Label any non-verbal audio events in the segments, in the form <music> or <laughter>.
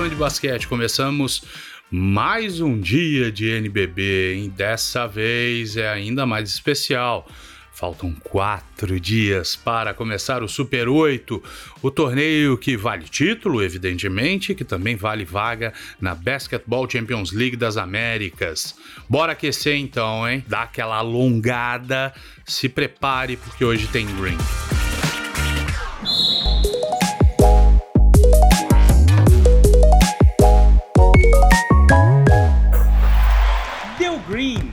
fã de basquete, começamos mais um dia de NBB, e dessa vez é ainda mais especial. Faltam quatro dias para começar o Super 8, o torneio que vale título, evidentemente, que também vale vaga na Basketball Champions League das Américas. Bora aquecer então, hein? Dá aquela alongada, se prepare porque hoje tem Green.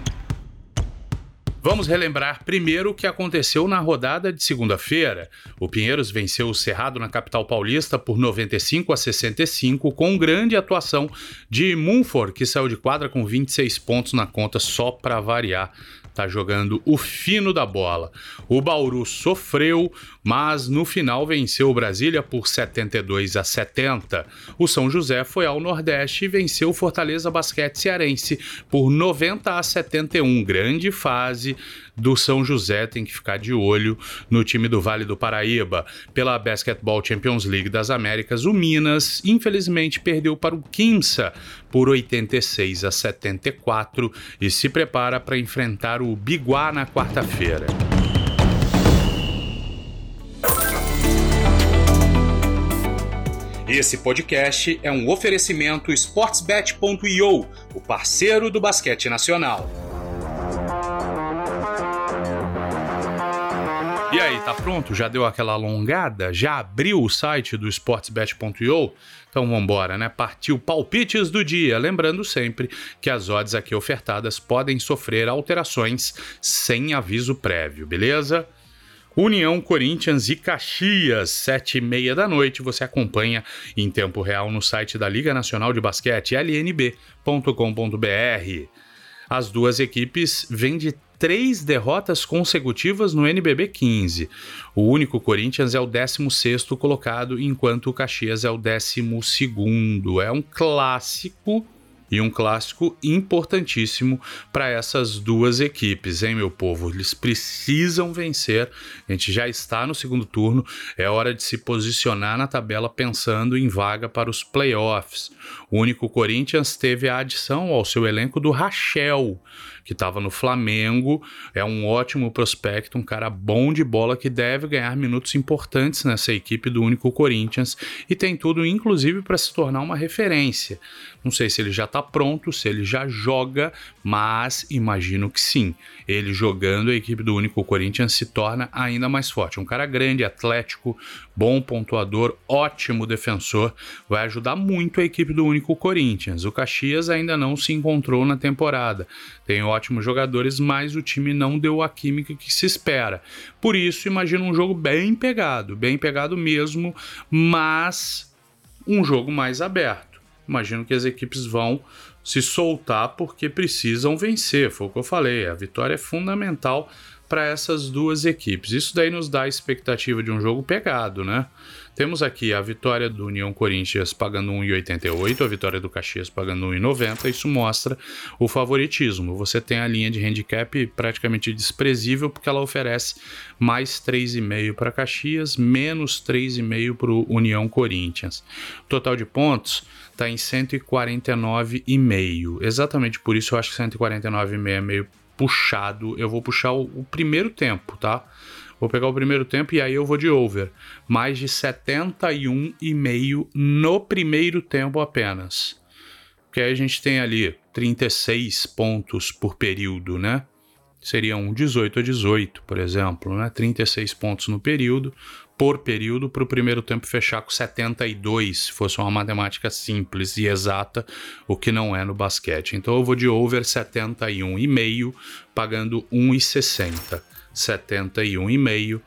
Vamos relembrar primeiro o que aconteceu na rodada de segunda-feira. O Pinheiros venceu o Cerrado na capital paulista por 95 a 65, com grande atuação de Munford, que saiu de quadra com 26 pontos na conta só para variar tá jogando o fino da bola. O Bauru sofreu, mas no final venceu o Brasília por 72 a 70. O São José foi ao Nordeste e venceu o Fortaleza Basquete Cearense por 90 a 71. Grande fase do São José tem que ficar de olho no time do Vale do Paraíba. Pela Basketball Champions League das Américas, o Minas infelizmente perdeu para o Quimsa por 86 a 74 e se prepara para enfrentar o Biguá na quarta-feira. Esse podcast é um oferecimento sportsbet.io, o parceiro do basquete nacional. E aí, tá pronto? Já deu aquela alongada? Já abriu o site do sportsbet.io? Então vamos embora, né? Partiu palpites do dia. Lembrando sempre que as odds aqui ofertadas podem sofrer alterações sem aviso prévio, beleza? União Corinthians e Caxias, sete e meia da noite. Você acompanha em tempo real no site da Liga Nacional de Basquete, lnb.com.br. As duas equipes vêm de três derrotas consecutivas no NBB 15. O único Corinthians é o 16 colocado, enquanto o Caxias é o 12. É um clássico e um clássico importantíssimo para essas duas equipes, hein, meu povo? Eles precisam vencer. A gente já está no segundo turno, é hora de se posicionar na tabela pensando em vaga para os playoffs. O único Corinthians teve a adição ao seu elenco do Rachel, que estava no Flamengo, é um ótimo prospecto, um cara bom de bola que deve ganhar minutos importantes nessa equipe do único Corinthians e tem tudo, inclusive, para se tornar uma referência. Não sei se ele já está pronto, se ele já joga, mas imagino que sim. Ele jogando, a equipe do único Corinthians se torna ainda mais forte. Um cara grande, atlético, bom pontuador, ótimo defensor, vai ajudar muito a equipe do único Corinthians. O Caxias ainda não se encontrou na temporada. Tem ótimos jogadores, mas o time não deu a química que se espera. Por isso, imagino um jogo bem pegado, bem pegado mesmo, mas um jogo mais aberto imagino que as equipes vão se soltar porque precisam vencer. Foi o que eu falei. A vitória é fundamental para essas duas equipes. Isso daí nos dá a expectativa de um jogo pegado, né? Temos aqui a vitória do União Corinthians pagando 1,88, a vitória do Caxias pagando 1,90. Isso mostra o favoritismo. Você tem a linha de handicap praticamente desprezível porque ela oferece mais 3,5 para Caxias, menos 3,5 para o União Corinthians. Total de pontos está em 149,5. Exatamente por isso eu acho que 149,5 é meio puxado. Eu vou puxar o, o, primeiro tempo, tá? Vou pegar o primeiro tempo e aí eu vou de over. Mais de 71,5 no primeiro tempo apenas. Porque aí a gente tem ali 36 pontos por período, né? Seria um 18 a 18, por exemplo, né? 36 pontos no período, por período para o primeiro tempo fechar com 72, se fosse uma matemática simples e exata, o que não é no basquete. Então eu vou de over 71,5, pagando 1,60. 71,5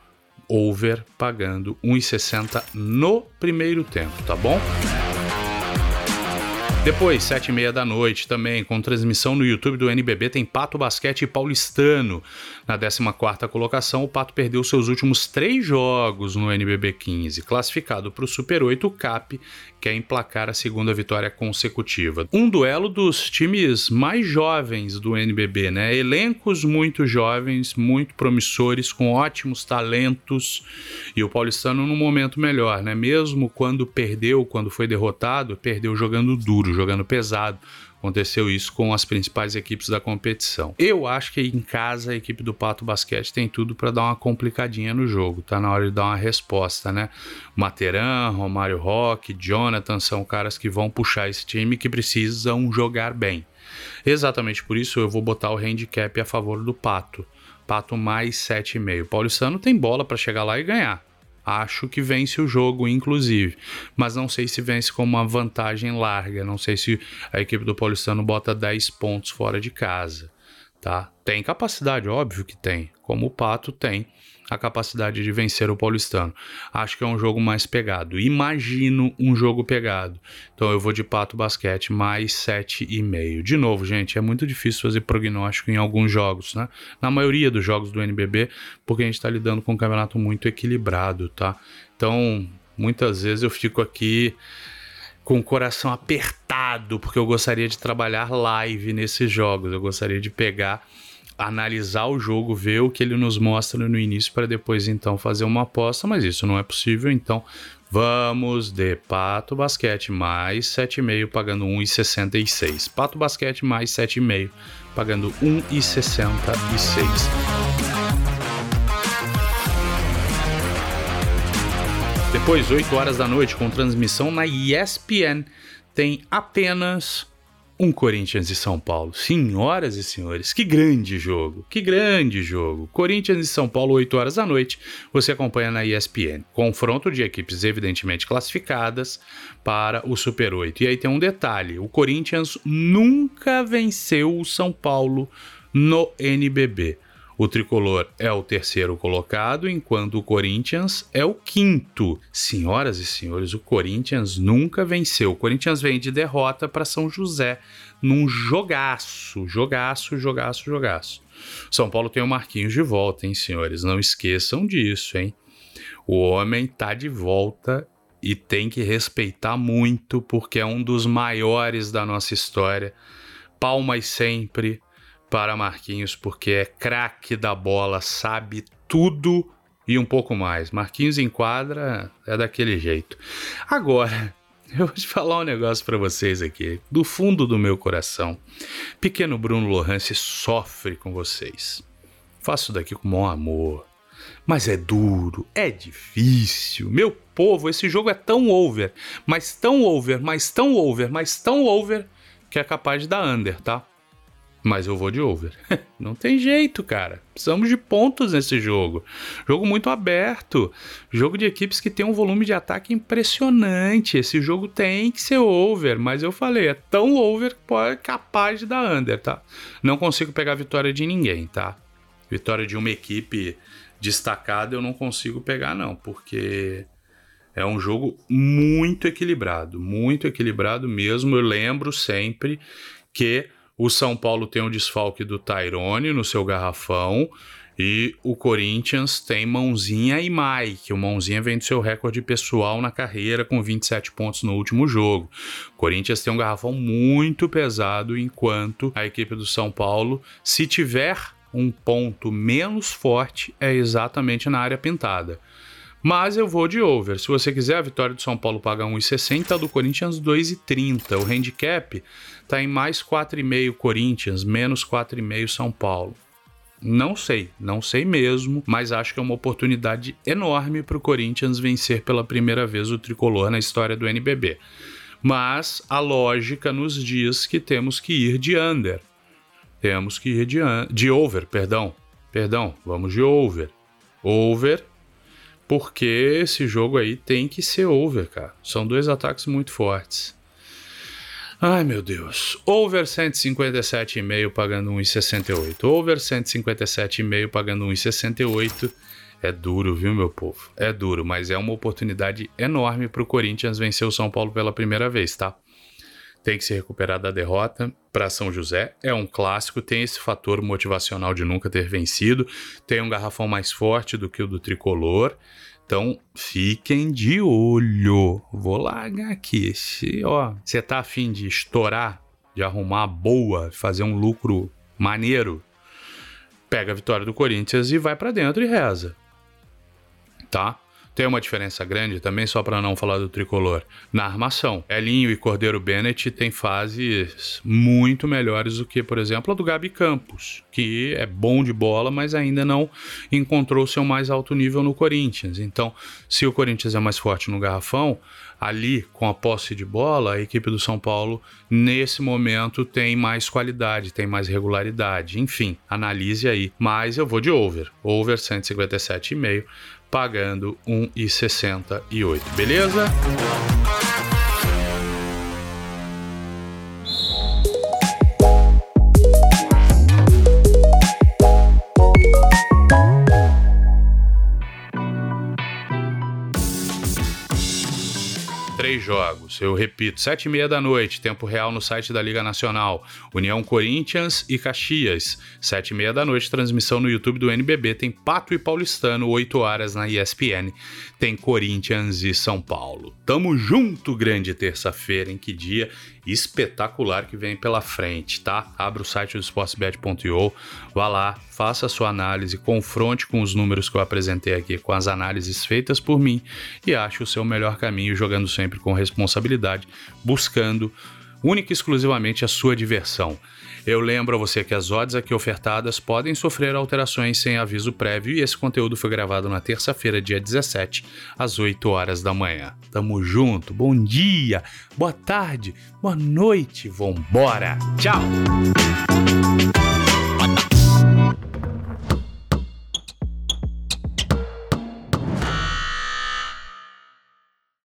over pagando 1,60 no primeiro tempo, tá bom? Depois, sete e meia da noite também, com transmissão no YouTube do NBB, tem Pato Basquete Paulistano. Na 14ª colocação, o Pato perdeu seus últimos três jogos no NBB 15, classificado para o Super 8, o CAP quer emplacar a segunda vitória consecutiva. Um duelo dos times mais jovens do NBB, né? Elencos muito jovens, muito promissores, com ótimos talentos e o Paulistano num momento melhor, né? Mesmo quando perdeu, quando foi derrotado, perdeu jogando duro, jogando pesado Aconteceu isso com as principais equipes da competição. Eu acho que em casa a equipe do Pato Basquete tem tudo para dar uma complicadinha no jogo. Tá na hora de dar uma resposta, né? Materan, Romário Roque, Jonathan são caras que vão puxar esse time que precisam jogar bem. Exatamente por isso eu vou botar o handicap a favor do Pato. Pato mais 7,5. Paulistano tem bola para chegar lá e ganhar. Acho que vence o jogo, inclusive. Mas não sei se vence com uma vantagem larga. Não sei se a equipe do Paulistano bota 10 pontos fora de casa. Tá? Tem capacidade, óbvio que tem. Como o Pato tem a capacidade de vencer o Paulistano. Acho que é um jogo mais pegado. Imagino um jogo pegado. Então eu vou de Pato Basquete mais 7,5. De novo, gente, é muito difícil fazer prognóstico em alguns jogos, né? Na maioria dos jogos do NBB, porque a gente está lidando com um campeonato muito equilibrado, tá? Então, muitas vezes eu fico aqui com o coração apertado, porque eu gostaria de trabalhar live nesses jogos. Eu gostaria de pegar analisar o jogo, ver o que ele nos mostra no início para depois então fazer uma aposta, mas isso não é possível, então vamos de Pato Basquete mais 7,5 pagando 1,66. Pato Basquete mais 7,5 pagando 1,66. Depois, 8 horas da noite, com transmissão na ESPN, tem apenas um Corinthians e São Paulo. Senhoras e senhores, que grande jogo, que grande jogo. Corinthians e São Paulo, 8 horas da noite, você acompanha na ESPN. Confronto de equipes evidentemente classificadas para o Super 8. E aí tem um detalhe: o Corinthians nunca venceu o São Paulo no NBB. O tricolor é o terceiro colocado, enquanto o Corinthians é o quinto. Senhoras e senhores, o Corinthians nunca venceu. O Corinthians vem de derrota para São José num jogaço, jogaço, jogaço, jogaço. São Paulo tem o Marquinhos de volta, hein, senhores? Não esqueçam disso, hein? O homem tá de volta e tem que respeitar muito porque é um dos maiores da nossa história. Palmas sempre para Marquinhos, porque é craque da bola, sabe tudo e um pouco mais. Marquinhos em quadra é daquele jeito. Agora, <laughs> eu vou te falar um negócio para vocês aqui, do fundo do meu coração. Pequeno Bruno Lohance sofre com vocês. Faço daqui com bom amor. Mas é duro, é difícil. Meu povo, esse jogo é tão over, mas tão over, mas tão over, mas tão over, que é capaz de dar under, tá? Mas eu vou de over. <laughs> Não tem jeito, cara. Precisamos de pontos nesse jogo. Jogo muito aberto. Jogo de equipes que tem um volume de ataque impressionante. Esse jogo tem que ser over. Mas eu falei, é tão over que pode capaz de dar under, tá? Não consigo pegar vitória de ninguém, tá? Vitória de uma equipe destacada eu não consigo pegar, não. Porque é um jogo muito equilibrado. Muito equilibrado mesmo. Eu lembro sempre que o São Paulo tem o desfalque do Tyrone no seu garrafão. E o Corinthians tem Mãozinha e Mike. O Mãozinha vem do seu recorde pessoal na carreira com 27 pontos no último jogo. O Corinthians tem um garrafão muito pesado, enquanto a equipe do São Paulo, se tiver um ponto menos forte, é exatamente na área pintada. Mas eu vou de over. Se você quiser, a vitória do São Paulo paga 1,60, a do Corinthians 2,30. O handicap está em mais 4,5 Corinthians, menos 4,5 São Paulo. Não sei, não sei mesmo, mas acho que é uma oportunidade enorme para o Corinthians vencer pela primeira vez o tricolor na história do NBB. Mas a lógica nos diz que temos que ir de under. Temos que ir de, de over, perdão. Perdão, vamos de over. Over porque esse jogo aí tem que ser over, cara. São dois ataques muito fortes. Ai, meu Deus. Over 157,5 pagando 1,68. Over 157,5 pagando 1,68. É duro, viu, meu povo? É duro, mas é uma oportunidade enorme para o Corinthians vencer o São Paulo pela primeira vez, tá? Tem que se recuperar da derrota para São José. É um clássico, tem esse fator motivacional de nunca ter vencido, tem um garrafão mais forte do que o do tricolor. Então, fiquem de olho. Vou largar aqui. Se, ó, você tá afim de estourar, de arrumar boa, fazer um lucro maneiro, pega a vitória do Corinthians e vai para dentro e reza. Tá? Tem uma diferença grande também, só para não falar do tricolor, na armação. Elinho e Cordeiro Bennett têm fases muito melhores do que, por exemplo, a do Gabi Campos, que é bom de bola, mas ainda não encontrou seu mais alto nível no Corinthians. Então, se o Corinthians é mais forte no garrafão, ali com a posse de bola, a equipe do São Paulo, nesse momento, tem mais qualidade, tem mais regularidade. Enfim, analise aí. Mas eu vou de over. Over 157,5 pagando 1,68, beleza? Jogos. Eu repito, sete e meia da noite, tempo real no site da Liga Nacional. União Corinthians e Caxias. Sete e meia da noite, transmissão no YouTube do NBB. Tem Pato e Paulistano, oito horas na ESPN. Tem Corinthians e São Paulo. Tamo junto, grande terça-feira, em que dia espetacular que vem pela frente, tá? Abra o site do sportsbet.io, vá lá, faça a sua análise, confronte com os números que eu apresentei aqui, com as análises feitas por mim e ache o seu melhor caminho jogando sempre com responsabilidade, buscando única e exclusivamente a sua diversão. Eu lembro a você que as odds aqui ofertadas podem sofrer alterações sem aviso prévio e esse conteúdo foi gravado na terça-feira, dia 17, às 8 horas da manhã. Tamo junto, bom dia, boa tarde, boa noite, vambora, tchau!